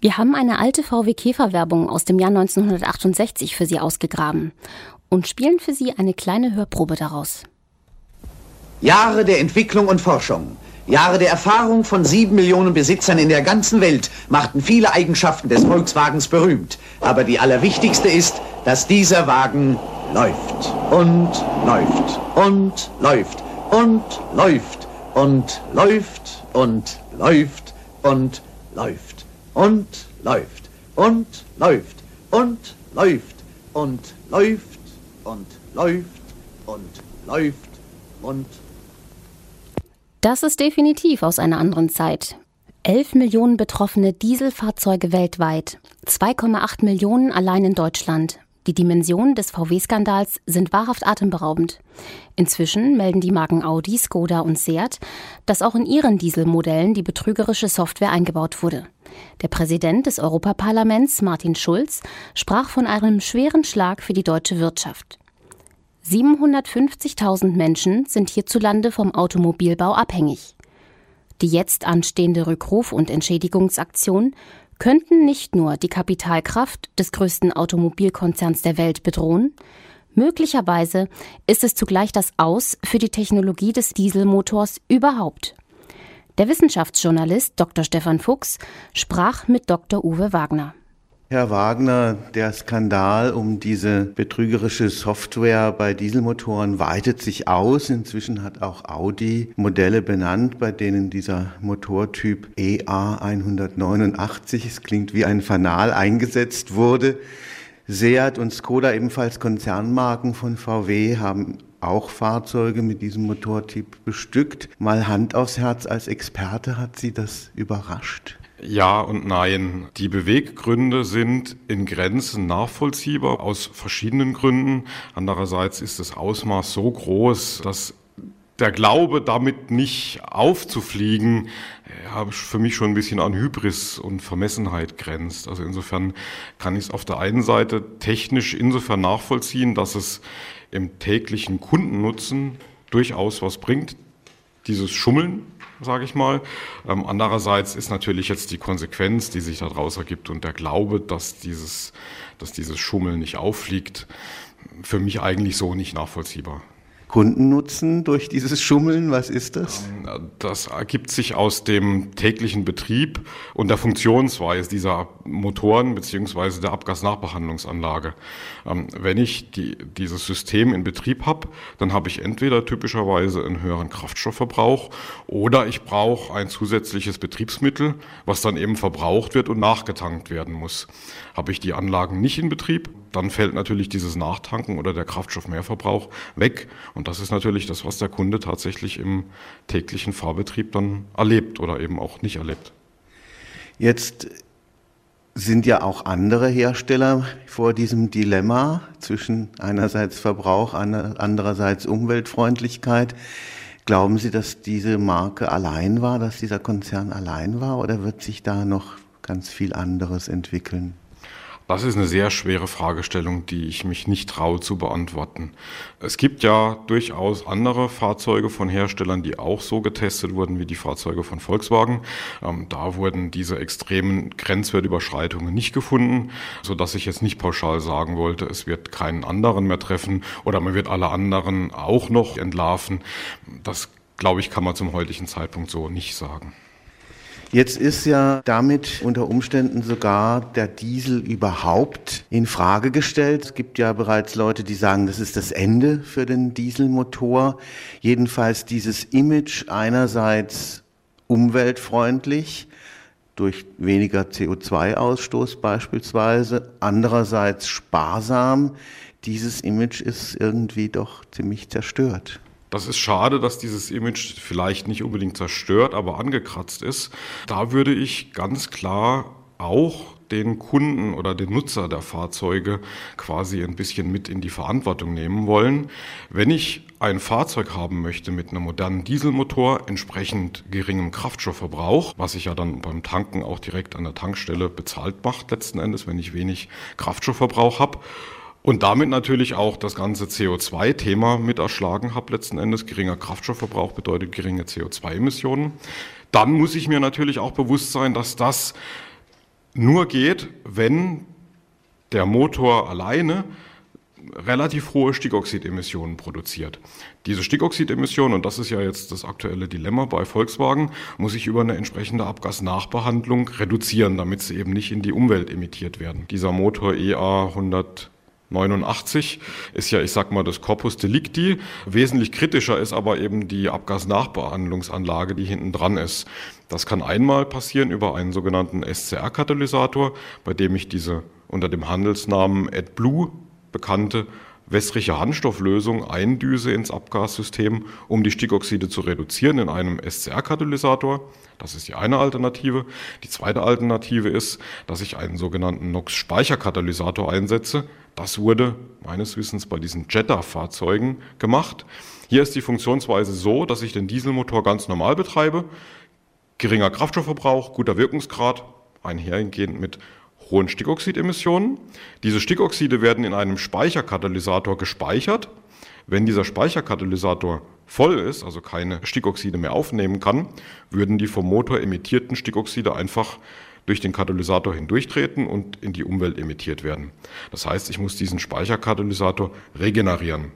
Wir haben eine alte VW Käfer-Werbung aus dem Jahr 1968 für Sie ausgegraben und spielen für Sie eine kleine Hörprobe daraus. Jahre der Entwicklung und Forschung, Jahre der Erfahrung von sieben Millionen Besitzern in der ganzen Welt machten viele Eigenschaften des Volkswagens berühmt. Aber die allerwichtigste ist, dass dieser Wagen läuft und läuft und läuft und läuft und läuft und läuft und läuft und läuft und läuft und läuft und läuft und läuft und läuft und Das ist definitiv aus einer anderen Zeit. 11 Millionen betroffene Dieselfahrzeuge weltweit, 2,8 Millionen allein in Deutschland. Die Dimensionen des VW-Skandals sind wahrhaft atemberaubend. Inzwischen melden die Marken Audi, Skoda und Seat, dass auch in ihren Dieselmodellen die betrügerische Software eingebaut wurde. Der Präsident des Europaparlaments, Martin Schulz, sprach von einem schweren Schlag für die deutsche Wirtschaft. 750.000 Menschen sind hierzulande vom Automobilbau abhängig. Die jetzt anstehende Rückruf- und Entschädigungsaktion könnten nicht nur die Kapitalkraft des größten Automobilkonzerns der Welt bedrohen, möglicherweise ist es zugleich das Aus für die Technologie des Dieselmotors überhaupt. Der Wissenschaftsjournalist Dr. Stefan Fuchs sprach mit Dr. Uwe Wagner. Herr Wagner, der Skandal um diese betrügerische Software bei Dieselmotoren weitet sich aus. Inzwischen hat auch Audi Modelle benannt, bei denen dieser Motortyp EA189, es klingt wie ein Fanal, eingesetzt wurde. Seat und Skoda, ebenfalls Konzernmarken von VW, haben auch Fahrzeuge mit diesem Motortyp bestückt. Mal Hand aufs Herz als Experte, hat Sie das überrascht? Ja und nein. Die Beweggründe sind in Grenzen nachvollziehbar aus verschiedenen Gründen. Andererseits ist das Ausmaß so groß, dass der Glaube, damit nicht aufzufliegen, ja, für mich schon ein bisschen an Hybris und Vermessenheit grenzt. Also insofern kann ich es auf der einen Seite technisch insofern nachvollziehen, dass es im täglichen Kundennutzen durchaus was bringt, dieses Schummeln sage ich mal. Ähm, andererseits ist natürlich jetzt die Konsequenz, die sich daraus ergibt und der Glaube, dass dieses, dass dieses Schummeln nicht auffliegt, für mich eigentlich so nicht nachvollziehbar. Kundennutzen durch dieses Schummeln? Was ist das? Ähm, das ergibt sich aus dem täglichen Betrieb und der Funktionsweise dieser Motoren beziehungsweise der Abgasnachbehandlungsanlage. Ähm, wenn ich die, dieses System in Betrieb habe, dann habe ich entweder typischerweise einen höheren Kraftstoffverbrauch oder ich brauche ein zusätzliches Betriebsmittel, was dann eben verbraucht wird und nachgetankt werden muss. Habe ich die Anlagen nicht in Betrieb, dann fällt natürlich dieses Nachtanken oder der Kraftstoffmehrverbrauch weg. Und das ist natürlich das, was der Kunde tatsächlich im täglichen Fahrbetrieb dann erlebt oder eben auch nicht erlebt. Jetzt sind ja auch andere Hersteller vor diesem Dilemma zwischen einerseits Verbrauch, andererseits Umweltfreundlichkeit. Glauben Sie, dass diese Marke allein war, dass dieser Konzern allein war oder wird sich da noch ganz viel anderes entwickeln? Das ist eine sehr schwere Fragestellung, die ich mich nicht traue zu beantworten. Es gibt ja durchaus andere Fahrzeuge von Herstellern, die auch so getestet wurden wie die Fahrzeuge von Volkswagen. Ähm, da wurden diese extremen Grenzwertüberschreitungen nicht gefunden, so dass ich jetzt nicht pauschal sagen wollte, es wird keinen anderen mehr treffen oder man wird alle anderen auch noch entlarven. Das glaube ich, kann man zum heutigen Zeitpunkt so nicht sagen. Jetzt ist ja damit unter Umständen sogar der Diesel überhaupt in Frage gestellt. Es gibt ja bereits Leute, die sagen, das ist das Ende für den Dieselmotor. Jedenfalls dieses Image einerseits umweltfreundlich durch weniger CO2-Ausstoß beispielsweise, andererseits sparsam. Dieses Image ist irgendwie doch ziemlich zerstört. Das ist schade, dass dieses Image vielleicht nicht unbedingt zerstört, aber angekratzt ist. Da würde ich ganz klar auch den Kunden oder den Nutzer der Fahrzeuge quasi ein bisschen mit in die Verantwortung nehmen wollen. Wenn ich ein Fahrzeug haben möchte mit einem modernen Dieselmotor, entsprechend geringem Kraftstoffverbrauch, was sich ja dann beim Tanken auch direkt an der Tankstelle bezahlt macht, letzten Endes, wenn ich wenig Kraftstoffverbrauch habe, und damit natürlich auch das ganze CO2-Thema mit erschlagen habe letzten Endes. Geringer Kraftstoffverbrauch bedeutet geringe CO2-Emissionen. Dann muss ich mir natürlich auch bewusst sein, dass das nur geht, wenn der Motor alleine relativ hohe Stickoxidemissionen produziert. Diese Stickoxidemissionen, und das ist ja jetzt das aktuelle Dilemma bei Volkswagen, muss ich über eine entsprechende Abgasnachbehandlung reduzieren, damit sie eben nicht in die Umwelt emittiert werden. Dieser Motor EA 189 ist ja, ich sag mal, das Corpus Delicti. Wesentlich kritischer ist aber eben die Abgasnachbehandlungsanlage, die hinten dran ist. Das kann einmal passieren über einen sogenannten SCR-Katalysator, bei dem ich diese unter dem Handelsnamen AdBlue bekannte wässrige Handstofflösung eindüse ins Abgassystem, um die Stickoxide zu reduzieren in einem SCR-Katalysator. Das ist die eine Alternative. Die zweite Alternative ist, dass ich einen sogenannten NOx-Speicherkatalysator einsetze. Das wurde meines Wissens bei diesen Jetta-Fahrzeugen gemacht. Hier ist die Funktionsweise so, dass ich den Dieselmotor ganz normal betreibe. Geringer Kraftstoffverbrauch, guter Wirkungsgrad, einhergehend mit hohen Stickoxidemissionen. Diese Stickoxide werden in einem Speicherkatalysator gespeichert. Wenn dieser Speicherkatalysator voll ist, also keine Stickoxide mehr aufnehmen kann, würden die vom Motor emittierten Stickoxide einfach durch den Katalysator hindurchtreten und in die Umwelt emittiert werden. Das heißt, ich muss diesen Speicherkatalysator regenerieren.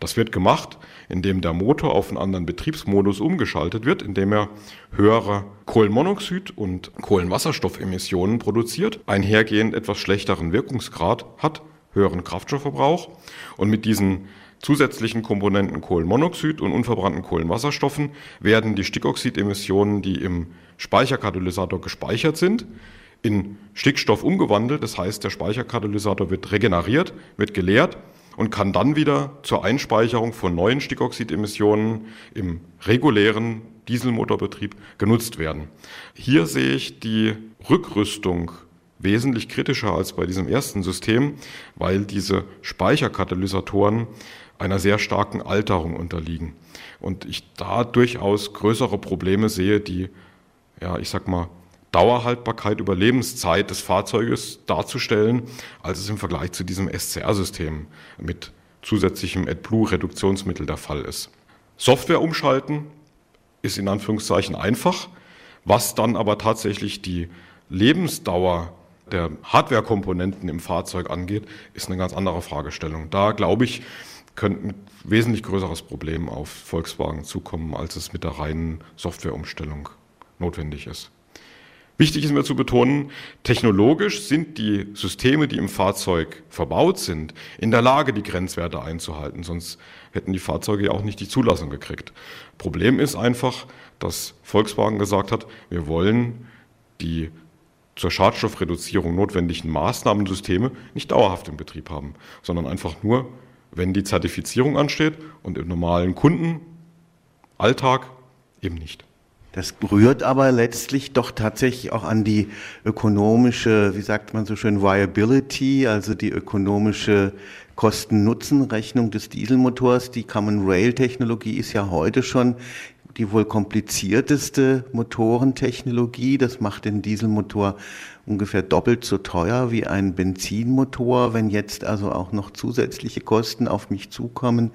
Das wird gemacht, indem der Motor auf einen anderen Betriebsmodus umgeschaltet wird, indem er höhere Kohlenmonoxid und Kohlenwasserstoffemissionen produziert, einhergehend etwas schlechteren Wirkungsgrad hat, höheren Kraftstoffverbrauch und mit diesen zusätzlichen Komponenten Kohlenmonoxid und unverbrannten Kohlenwasserstoffen werden die Stickoxidemissionen, die im Speicherkatalysator gespeichert sind, in Stickstoff umgewandelt. Das heißt, der Speicherkatalysator wird regeneriert, wird geleert und kann dann wieder zur Einspeicherung von neuen Stickoxidemissionen im regulären Dieselmotorbetrieb genutzt werden. Hier sehe ich die Rückrüstung wesentlich kritischer als bei diesem ersten System, weil diese Speicherkatalysatoren einer sehr starken Alterung unterliegen. Und ich da durchaus größere Probleme sehe, die, ja, ich sag mal, Dauerhaltbarkeit, Überlebenszeit des Fahrzeuges darzustellen, als es im Vergleich zu diesem SCR-System mit zusätzlichem AdBlue-Reduktionsmittel der Fall ist. Software umschalten ist in Anführungszeichen einfach, was dann aber tatsächlich die Lebensdauer der Hardware-Komponenten im Fahrzeug angeht, ist eine ganz andere Fragestellung. Da glaube ich, könnte ein wesentlich größeres Problem auf Volkswagen zukommen, als es mit der reinen Softwareumstellung notwendig ist. Wichtig ist mir zu betonen, technologisch sind die Systeme, die im Fahrzeug verbaut sind, in der Lage, die Grenzwerte einzuhalten. Sonst hätten die Fahrzeuge ja auch nicht die Zulassung gekriegt. Problem ist einfach, dass Volkswagen gesagt hat, wir wollen die zur Schadstoffreduzierung notwendigen Maßnahmensysteme nicht dauerhaft im Betrieb haben, sondern einfach nur, wenn die Zertifizierung ansteht und im normalen Kundenalltag eben nicht. Das rührt aber letztlich doch tatsächlich auch an die ökonomische, wie sagt man so schön, Viability, also die ökonomische Kosten-Nutzen-Rechnung des Dieselmotors. Die Common Rail Technologie ist ja heute schon die wohl komplizierteste Motorentechnologie. Das macht den Dieselmotor ungefähr doppelt so teuer wie ein Benzinmotor. Wenn jetzt also auch noch zusätzliche Kosten auf mich zukommen,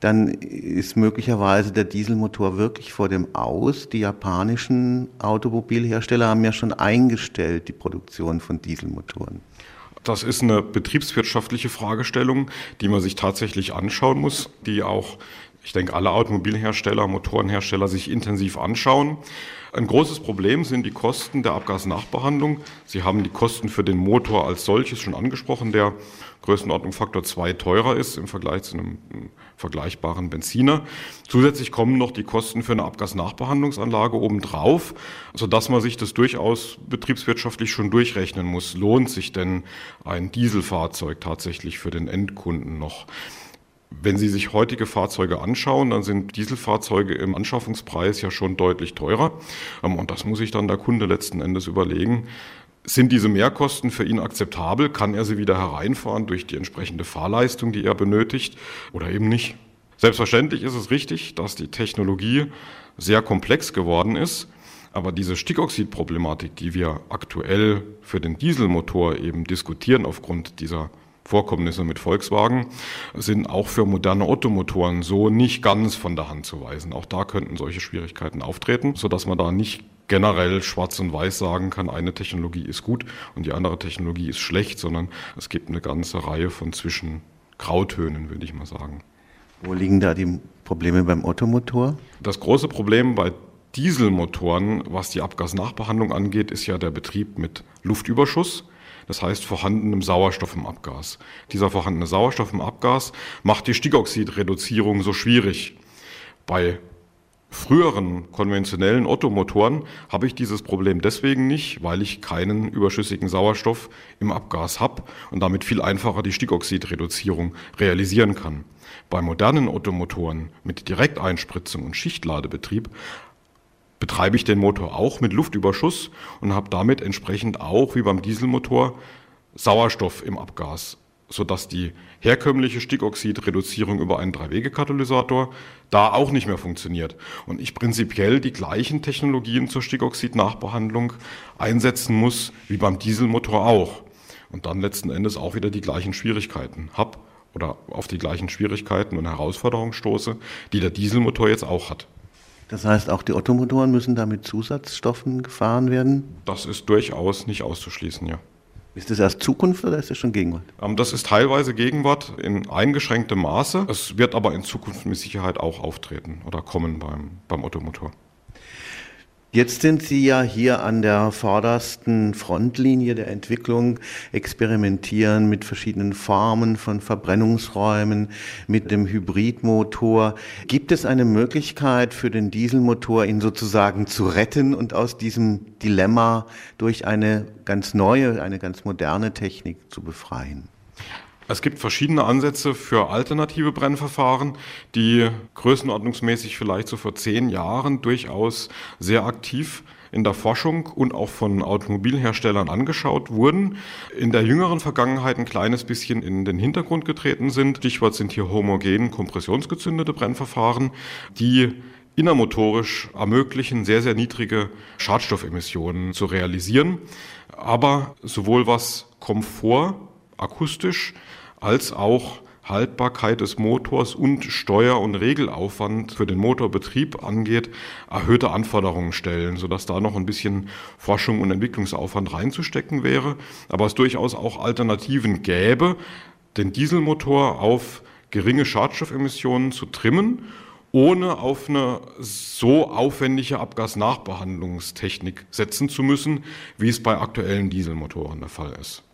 dann ist möglicherweise der Dieselmotor wirklich vor dem Aus. Die japanischen Automobilhersteller haben ja schon eingestellt die Produktion von Dieselmotoren. Das ist eine betriebswirtschaftliche Fragestellung, die man sich tatsächlich anschauen muss, die auch ich denke, alle Automobilhersteller, Motorenhersteller sich intensiv anschauen. Ein großes Problem sind die Kosten der Abgasnachbehandlung. Sie haben die Kosten für den Motor als solches schon angesprochen, der Größenordnung Faktor 2 teurer ist im Vergleich zu einem vergleichbaren Benziner. Zusätzlich kommen noch die Kosten für eine Abgasnachbehandlungsanlage obendrauf, sodass man sich das durchaus betriebswirtschaftlich schon durchrechnen muss. Lohnt sich denn ein Dieselfahrzeug tatsächlich für den Endkunden noch? Wenn Sie sich heutige Fahrzeuge anschauen, dann sind Dieselfahrzeuge im Anschaffungspreis ja schon deutlich teurer. Ähm, und das muss sich dann der Kunde letzten Endes überlegen. Sind diese Mehrkosten für ihn akzeptabel? Kann er sie wieder hereinfahren durch die entsprechende Fahrleistung, die er benötigt oder eben nicht? Selbstverständlich ist es richtig, dass die Technologie sehr komplex geworden ist. Aber diese Stickoxidproblematik, die wir aktuell für den Dieselmotor eben diskutieren aufgrund dieser Vorkommnisse mit Volkswagen sind auch für moderne Ottomotoren so nicht ganz von der Hand zu weisen. Auch da könnten solche Schwierigkeiten auftreten, sodass man da nicht generell schwarz und weiß sagen kann, eine Technologie ist gut und die andere Technologie ist schlecht, sondern es gibt eine ganze Reihe von Zwischengrautönen, würde ich mal sagen. Wo liegen da die Probleme beim Ottomotor? Das große Problem bei Dieselmotoren, was die Abgasnachbehandlung angeht, ist ja der Betrieb mit Luftüberschuss. Das heißt vorhandenem Sauerstoff im Abgas. Dieser vorhandene Sauerstoff im Abgas macht die Stickoxidreduzierung so schwierig. Bei früheren konventionellen Ottomotoren habe ich dieses Problem deswegen nicht, weil ich keinen überschüssigen Sauerstoff im Abgas habe und damit viel einfacher die Stickoxidreduzierung realisieren kann. Bei modernen Ottomotoren mit Direkteinspritzung und Schichtladebetrieb betreibe ich den Motor auch mit Luftüberschuss und habe damit entsprechend auch wie beim Dieselmotor Sauerstoff im Abgas sodass die herkömmliche Stickoxidreduzierung über einen Drei-Wege-Katalysator da auch nicht mehr funktioniert. Und ich prinzipiell die gleichen Technologien zur Stickoxid-Nachbehandlung einsetzen muss wie beim Dieselmotor auch. Und dann letzten Endes auch wieder die gleichen Schwierigkeiten habe oder auf die gleichen Schwierigkeiten und Herausforderungen stoße, die der Dieselmotor jetzt auch hat. Das heißt, auch die Ottomotoren müssen da mit Zusatzstoffen gefahren werden? Das ist durchaus nicht auszuschließen, ja. Ist das erst Zukunft oder ist das schon Gegenwart? Ähm, das ist teilweise Gegenwart in eingeschränktem Maße. Es wird aber in Zukunft mit Sicherheit auch auftreten oder kommen beim, beim Ottomotor. Jetzt sind Sie ja hier an der vordersten Frontlinie der Entwicklung, experimentieren mit verschiedenen Formen von Verbrennungsräumen, mit dem Hybridmotor. Gibt es eine Möglichkeit für den Dieselmotor, ihn sozusagen zu retten und aus diesem Dilemma durch eine ganz neue, eine ganz moderne Technik zu befreien? Es gibt verschiedene Ansätze für alternative Brennverfahren, die größenordnungsmäßig vielleicht so vor zehn Jahren durchaus sehr aktiv in der Forschung und auch von Automobilherstellern angeschaut wurden, in der jüngeren Vergangenheit ein kleines bisschen in den Hintergrund getreten sind. Stichwort sind hier homogen kompressionsgezündete Brennverfahren, die innermotorisch ermöglichen, sehr, sehr niedrige Schadstoffemissionen zu realisieren. Aber sowohl was Komfort akustisch als auch Haltbarkeit des Motors und Steuer- und Regelaufwand für den Motorbetrieb angeht, erhöhte Anforderungen stellen, sodass da noch ein bisschen Forschung und Entwicklungsaufwand reinzustecken wäre. Aber es durchaus auch Alternativen gäbe, den Dieselmotor auf geringe Schadstoffemissionen zu trimmen, ohne auf eine so aufwendige Abgasnachbehandlungstechnik setzen zu müssen, wie es bei aktuellen Dieselmotoren der Fall ist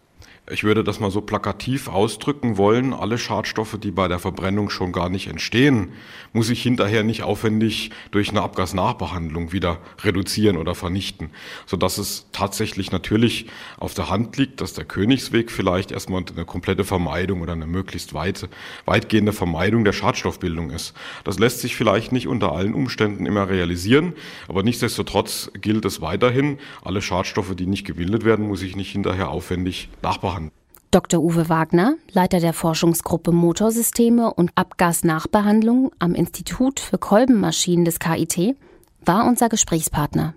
ich würde das mal so plakativ ausdrücken wollen, alle Schadstoffe, die bei der Verbrennung schon gar nicht entstehen, muss ich hinterher nicht aufwendig durch eine Abgasnachbehandlung wieder reduzieren oder vernichten, sodass es tatsächlich natürlich auf der Hand liegt, dass der Königsweg vielleicht erstmal eine komplette Vermeidung oder eine möglichst weite, weitgehende Vermeidung der Schadstoffbildung ist. Das lässt sich vielleicht nicht unter allen Umständen immer realisieren, aber nichtsdestotrotz gilt es weiterhin, alle Schadstoffe, die nicht gebildet werden, muss ich nicht hinterher aufwendig nachbehandeln. Dr. Uwe Wagner, Leiter der Forschungsgruppe Motorsysteme und Abgasnachbehandlung am Institut für Kolbenmaschinen des KIT, war unser Gesprächspartner.